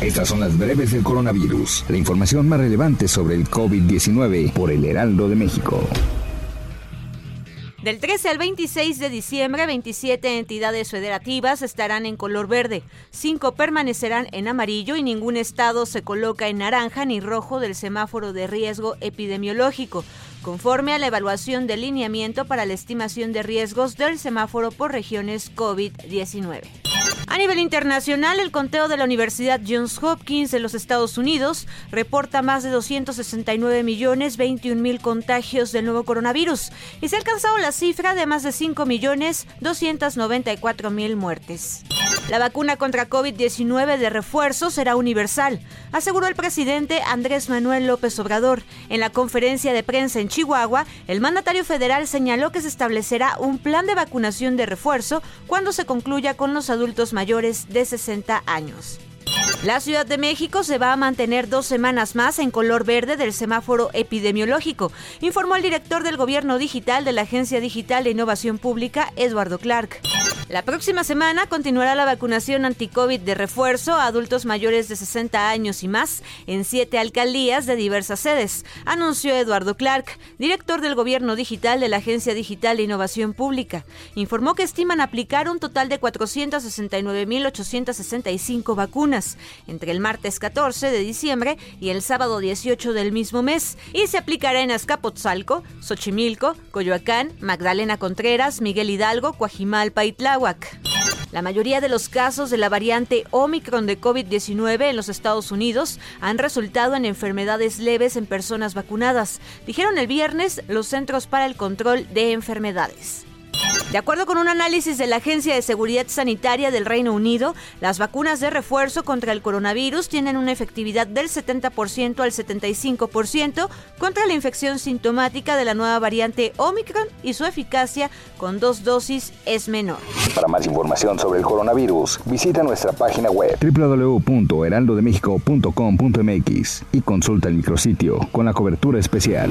Estas son las breves del coronavirus, la información más relevante sobre el COVID-19 por el Heraldo de México. Del 13 al 26 de diciembre, 27 entidades federativas estarán en color verde, 5 permanecerán en amarillo y ningún estado se coloca en naranja ni rojo del semáforo de riesgo epidemiológico, conforme a la evaluación de lineamiento para la estimación de riesgos del semáforo por regiones COVID-19. A nivel internacional, el conteo de la Universidad Johns Hopkins de los Estados Unidos reporta más de 269 millones 21 mil contagios del nuevo coronavirus y se ha alcanzado la cifra de más de 5 millones 294 mil muertes. La vacuna contra COVID-19 de refuerzo será universal, aseguró el presidente Andrés Manuel López Obrador. En la conferencia de prensa en Chihuahua, el mandatario federal señaló que se establecerá un plan de vacunación de refuerzo cuando se concluya con los adultos mayores de 60 años. La Ciudad de México se va a mantener dos semanas más en color verde del semáforo epidemiológico, informó el director del Gobierno Digital de la Agencia Digital de Innovación Pública, Eduardo Clark. La próxima semana continuará la vacunación anti-COVID de refuerzo a adultos mayores de 60 años y más en siete alcaldías de diversas sedes, anunció Eduardo Clark, director del Gobierno Digital de la Agencia Digital de Innovación Pública. Informó que estiman aplicar un total de 469.865 vacunas entre el martes 14 de diciembre y el sábado 18 del mismo mes, y se aplicará en Azcapotzalco, Xochimilco, Coyoacán, Magdalena Contreras, Miguel Hidalgo, Coajimalpa y La mayoría de los casos de la variante Omicron de COVID-19 en los Estados Unidos han resultado en enfermedades leves en personas vacunadas, dijeron el viernes los Centros para el Control de Enfermedades. De acuerdo con un análisis de la Agencia de Seguridad Sanitaria del Reino Unido, las vacunas de refuerzo contra el coronavirus tienen una efectividad del 70% al 75% contra la infección sintomática de la nueva variante Omicron y su eficacia con dos dosis es menor. Para más información sobre el coronavirus, visita nuestra página web www.heraldodemexico.com.mx y consulta el micrositio con la cobertura especial.